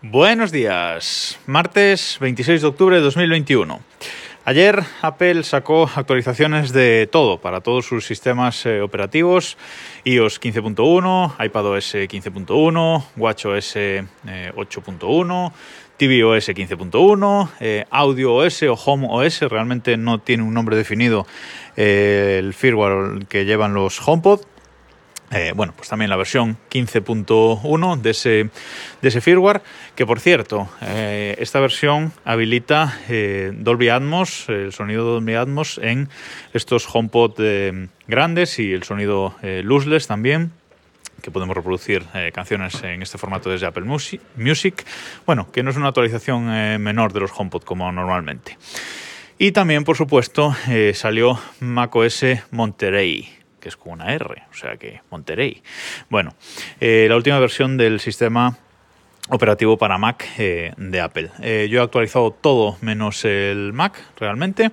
Buenos días, martes 26 de octubre de 2021. Ayer Apple sacó actualizaciones de todo para todos sus sistemas eh, operativos, iOS 15.1, iPadOS 15.1, WatchOS 8.1, tvOS 15.1, AudioOS o HomeOS, realmente no tiene un nombre definido eh, el firmware que llevan los HomePod. Eh, bueno, pues también la versión 15.1 de ese, de ese firmware, que por cierto, eh, esta versión habilita eh, Dolby Atmos, el sonido Dolby Atmos en estos HomePod grandes y el sonido lossless también que podemos reproducir canciones en este formato desde Apple Music. Bueno, que no es una actualización menor de los HomePod como normalmente. Y también, por supuesto, salió macOS Monterey que es con una R, o sea que Monterrey. Bueno, eh, la última versión del sistema operativo para Mac eh, de Apple. Eh, yo he actualizado todo menos el Mac realmente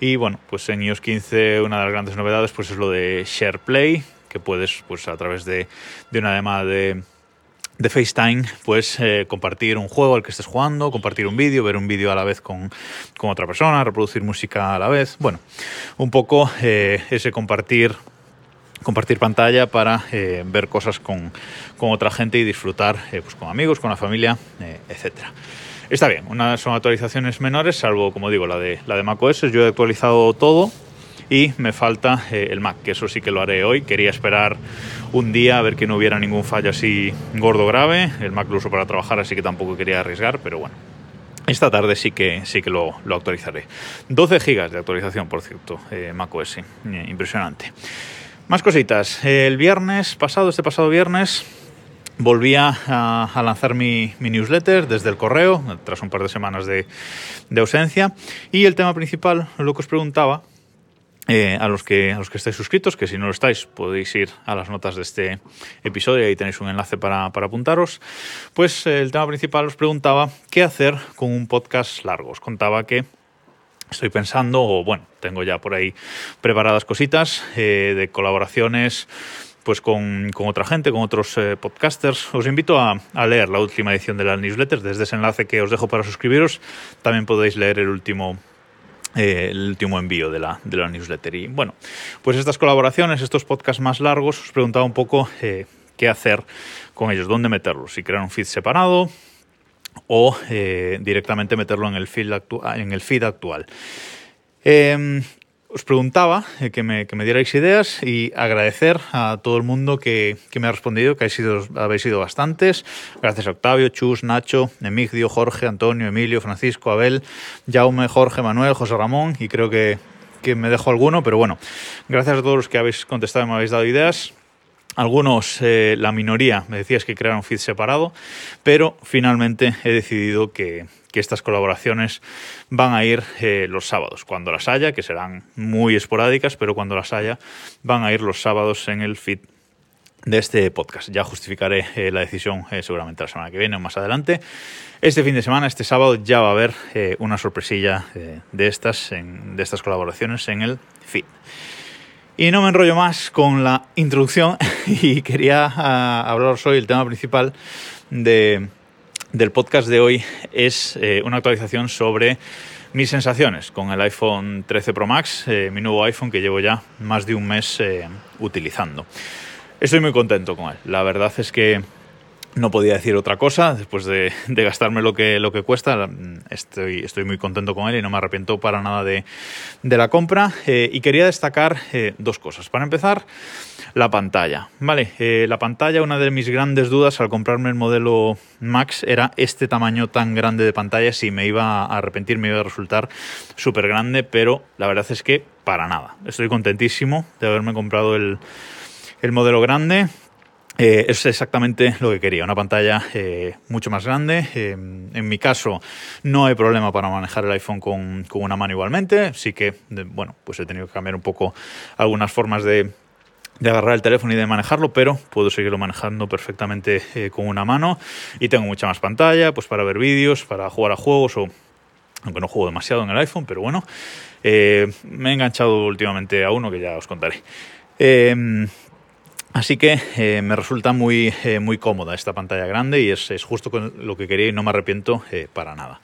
y bueno, pues en iOS 15 una de las grandes novedades pues es lo de SharePlay, que puedes pues a través de, una llamada de de FaceTime, pues compartir un juego al que estés jugando, compartir un vídeo, ver un vídeo a la vez con, con, otra persona, reproducir música a la vez. Bueno, un poco ese compartir compartir pantalla para eh, ver cosas con, otra gente y disfrutar eh, pues con amigos, con la familia, eh, etcétera. Está bien, una, son actualizaciones menores, salvo, como digo, la de, la de macOS. Yo he actualizado todo y me falta el Mac, que eso sí que lo haré hoy. Quería esperar un día a ver que no hubiera ningún fallo así gordo grave. El Mac lo uso para trabajar, así que tampoco quería arriesgar, pero bueno. Esta tarde sí que, sí que lo, actualizaré. 12 GB de actualización, por cierto, macOS. impresionante. Más cositas. El viernes pasado, este pasado viernes, volví a, lanzar mi, newsletter desde el correo, tras un par de semanas de, ausencia. Y el tema principal, lo que os preguntaba, eh, a, los que, a los que estáis suscritos, que si no lo estáis podéis ir a las notas de este episodio ahí tenéis un enlace para apuntaros. Pues el tema principal os preguntaba qué hacer con un podcast largo. Os contaba que estoy pensando, o bueno, tengo ya por ahí preparadas cositas eh, de colaboraciones pues con, otra gente, con otros eh, podcasters. Os invito a, leer la última edición de la newsletter. Desde ese enlace que os dejo para suscribiros, también podéis leer el último, eh, el último envío de la, de la newsletter. Y bueno, pues estas colaboraciones, estos podcasts más largos, os preguntaba un poco qué hacer con ellos, dónde meterlos, si crear un feed separado, o eh, directamente meterlo en el feed, en el feed actual. Em, os preguntaba eh, que, me, que, me, dierais ideas y agradecer a todo el mundo que, que me ha respondido, que sido, habéis sido bastantes. Gracias a Octavio, Chus, Nacho, Emigdio, Jorge, Antonio, Emilio, Francisco, Abel, Jaume, Jorge, Manuel, José Ramón y creo que, que me dejo alguno, pero bueno, gracias a todos los que habéis contestado y me habéis dado ideas. Algunos, eh, la minoría, me decías que crearon feed separado, pero finalmente he decidido que, estas colaboraciones van a ir eh, los sábados, cuando las haya, que serán muy esporádicas, pero cuando las haya, van a ir los sábados en el feed de este podcast. Ya justificaré eh, la decisión seguramente la semana que viene o más adelante. Este fin de semana, este sábado, ya va a haber una sorpresilla de, estas, de estas colaboraciones en el feed. Y no me enrollo más con la introducción y quería uh, hablaros hoy, el tema principal de, del podcast de hoy es eh, una actualización sobre mis sensaciones con el iPhone 13 Pro Max, eh, mi nuevo iPhone que llevo ya más de un mes eh, utilizando. Estoy muy contento con él. La verdad es que no podía decir otra cosa después de, gastarme lo que, lo que cuesta. Estoy, estoy muy contento con él y no me arrepiento para nada de, la compra. Eh, y quería destacar eh, dos cosas. Para empezar, la pantalla. Vale, eh, la pantalla, una de mis grandes dudas al comprarme el modelo Max era este tamaño tan grande de pantalla. Si me iba a arrepentir, me iba a resultar súper grande, pero la verdad es que para nada. Estoy contentísimo de haberme comprado el, el modelo grande. Eh, es exactamente lo que quería, una pantalla eh, mucho más grande. Eh, en mi caso no hay problema para manejar el iPhone con, una mano igualmente, sí que, bueno, pues he tenido que cambiar un poco algunas formas de, agarrar el teléfono y de manejarlo, pero puedo seguirlo manejando perfectamente con una mano y tengo mucha más pantalla, pues para ver vídeos, para jugar a juegos o aunque no juego demasiado en el iPhone, pero bueno, me he enganchado últimamente a uno que ya os contaré. Así que eh, me resulta muy, eh, muy cómoda esta pantalla grande y es, es, justo con lo que quería y no me arrepiento eh, para nada.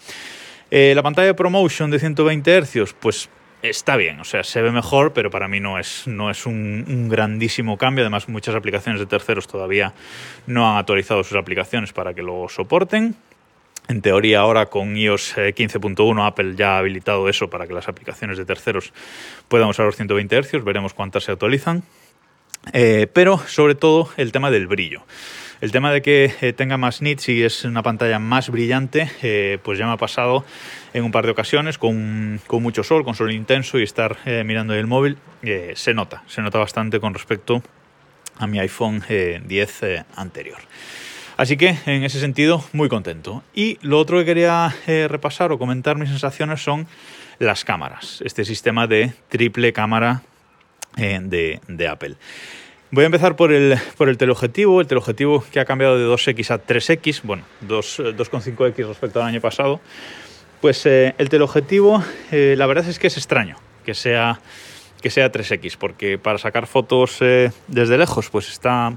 la pantalla de ProMotion de 120 Hz, pues está bien, o sea, se ve mejor, pero para mí no es, no es un, un, grandísimo cambio. Además, muchas aplicaciones de terceros todavía no han actualizado sus aplicaciones para que lo soporten. En teoría ahora con iOS 15.1 Apple ya ha habilitado eso para que las aplicaciones de terceros puedan usar los 120 Hz, veremos cuántas se actualizan. Eh, pero sobre todo el tema del brillo. El tema de que eh, tenga más nits y es una pantalla más brillante, eh, pues ya me ha pasado en un par de ocasiones con, con mucho sol, con sol intenso y estar mirando el móvil, se nota, se nota bastante con respecto a mi iPhone 10 anterior. Así que en ese sentido, muy contento. Y lo otro que quería repasar o comentar mis sensaciones son las cámaras. Este sistema de triple cámara de, de Apple. Voy a empezar por el, por el teleobjetivo, el teleobjetivo que ha cambiado de 2X a 3X, bueno, 2,5X respecto al año pasado. Pues eh, el teleobjetivo, eh, la verdad es que es extraño que sea, que sea 3X, porque para sacar fotos eh, desde lejos, pues está,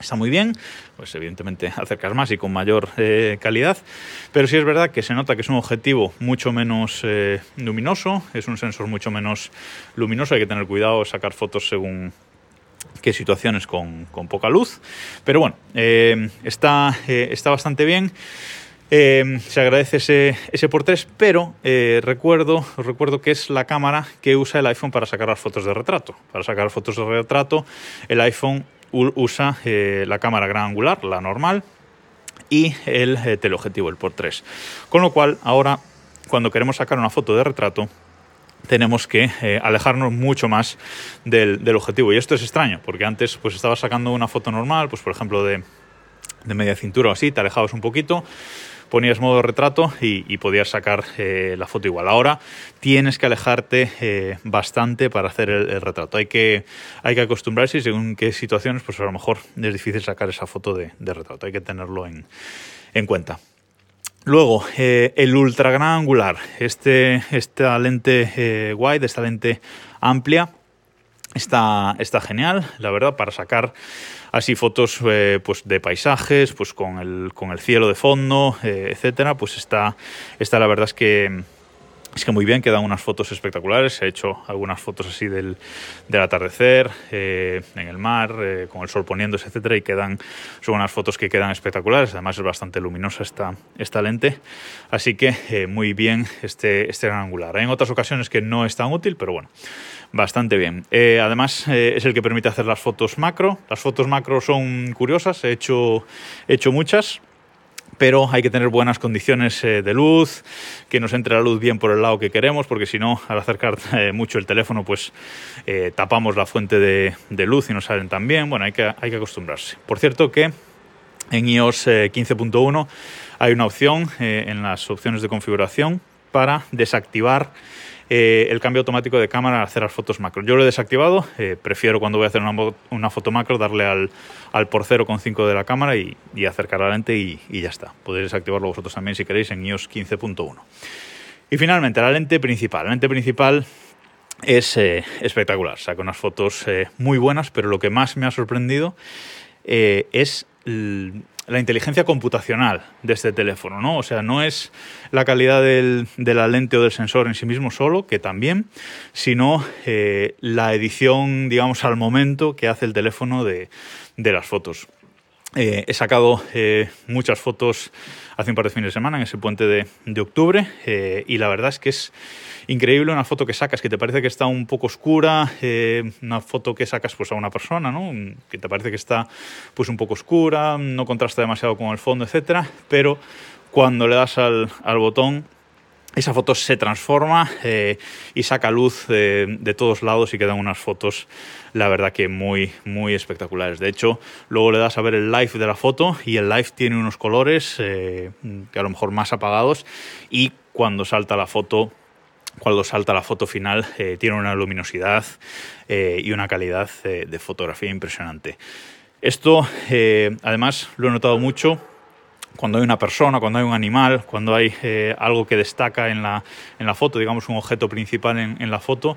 está muy bien, pues evidentemente acercas más y con mayor calidad, pero sí es verdad que se nota que es un objetivo mucho menos luminoso, es un sensor mucho menos luminoso, hay que tener cuidado sacar fotos según que situaciones con, poca luz. Pero bueno, eh, está, eh, está bastante bien. Eh, se agradece ese, ese por 3, pero recuerdo, recuerdo que es la cámara que usa el iPhone para sacar las fotos de retrato. Para sacar fotos de retrato, el iPhone usa la cámara gran angular, la normal, y el teleobjetivo, el por 3. Con lo cual, ahora, cuando queremos sacar una foto de retrato, tenemos que eh, alejarnos mucho más del, objetivo. Y esto es extraño, porque antes pues estaba sacando una foto normal, pues por ejemplo de, media cintura o así, te alejabas un poquito, ponías modo retrato y, podías sacar eh, la foto igual. Ahora tienes que alejarte eh, bastante para hacer el, retrato. Hay que, hay que acostumbrarse y según qué situaciones, pues a lo mejor es difícil sacar esa foto de, retrato. Hay que tenerlo en, en cuenta. Luego, eh, el ultra gran angular, este, esta lente wide, esta lente amplia, está, está genial, la verdad, para sacar así fotos eh, pues de paisajes, pues con el, con el cielo de fondo, etcétera, pues está, está la verdad es que es que muy bien, quedan unas fotos espectaculares. He hecho algunas fotos así del, del atardecer, eh, en el mar, eh, con el sol poniéndose, etcétera, y quedan, son unas fotos que quedan espectaculares. Además, es bastante luminosa esta, esta lente. Así que eh, muy bien este, este gran angular. Hay en otras ocasiones que no es tan útil, pero bueno, bastante bien. además, es el que permite hacer las fotos macro. Las fotos macro son curiosas, he hecho, he hecho muchas pero hay que tener buenas condiciones eh, de luz, que nos entre la luz bien por el lado que queremos, porque si no, al acercar eh, mucho el teléfono, pues eh, tapamos la fuente de, luz y no salen tan bien. Bueno, hay que, hay que acostumbrarse. Por cierto que en iOS 15.1 hay una opción en las opciones de configuración para desactivar eh, el cambio automático de cámara al hacer las fotos macro. Yo lo he desactivado, eh, prefiero cuando voy a hacer una, foto macro darle al, al por 0,5 de la cámara y, acercar la lente y, ya está. Podéis desactivarlo vosotros también si queréis en iOS 15.1. Y finalmente, la lente principal. La lente principal es eh, espectacular, saca unas fotos muy buenas, pero lo que más me ha sorprendido es la inteligencia computacional de este teléfono, ¿no? O sea, no es la calidad de la lente o del sensor en sí mismo solo, que también, sino eh, la edición, digamos, al momento que hace el teléfono de las fotos. Eh, he sacado eh, muchas fotos hace un par de fines de semana en ese puente de, octubre y la verdad es que es increíble una foto que sacas que te parece que está un poco oscura, eh, una foto que sacas pues a una persona, ¿no? que te parece que está pues un poco oscura, no contrasta demasiado con el fondo, etcétera, pero cuando le das al botón esa foto se transforma eh, y saca luz de todos lados y quedan unas fotos, la verdad que muy, muy espectaculares. De hecho, luego le das a ver el live de la foto y el live tiene unos colores eh, que a lo mejor más apagados y cuando salta la foto cuando salta la foto final eh, tiene una luminosidad eh, y una calidad eh, de fotografía impresionante. Esto, además, lo he notado mucho cuando hay una persona, cuando hay un animal, cuando hay algo que destaca en la, en la, foto, digamos un objeto principal en, la foto.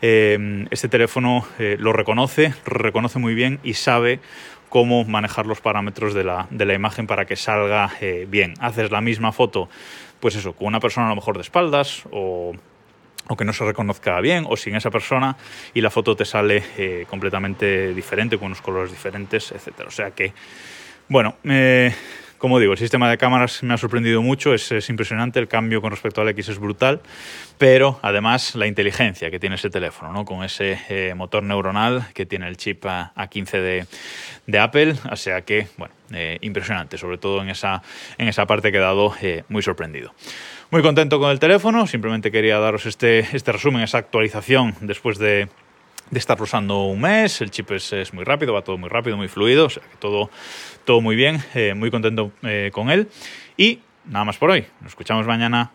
este teléfono lo reconoce, reconoce muy bien y sabe cómo manejar los parámetros de la, de la imagen para que salga bien. Haces la misma foto, pues eso, con una persona a lo mejor de espaldas o o que no se reconozca bien, o sin esa persona, y la foto te sale eh, completamente diferente, con unos colores diferentes, etc. O sea que, bueno, eh, como digo, el sistema de cámaras me ha sorprendido mucho, es, impresionante, el cambio con respecto al X es brutal, pero además la inteligencia que tiene ese teléfono, ¿no? con ese eh, motor neuronal que tiene el chip A15 de, Apple, o sea que, bueno, impresionante, sobre todo en esa, en esa parte he quedado muy sorprendido. Muy contento con el teléfono, simplemente quería daros este, este resumen, esa actualización después de, de estar usando un mes. El chip es, muy rápido, va todo muy rápido, muy fluido, o sea todo, todo muy bien, eh, muy contento eh, con él. Y nada más por hoy, nos escuchamos mañana.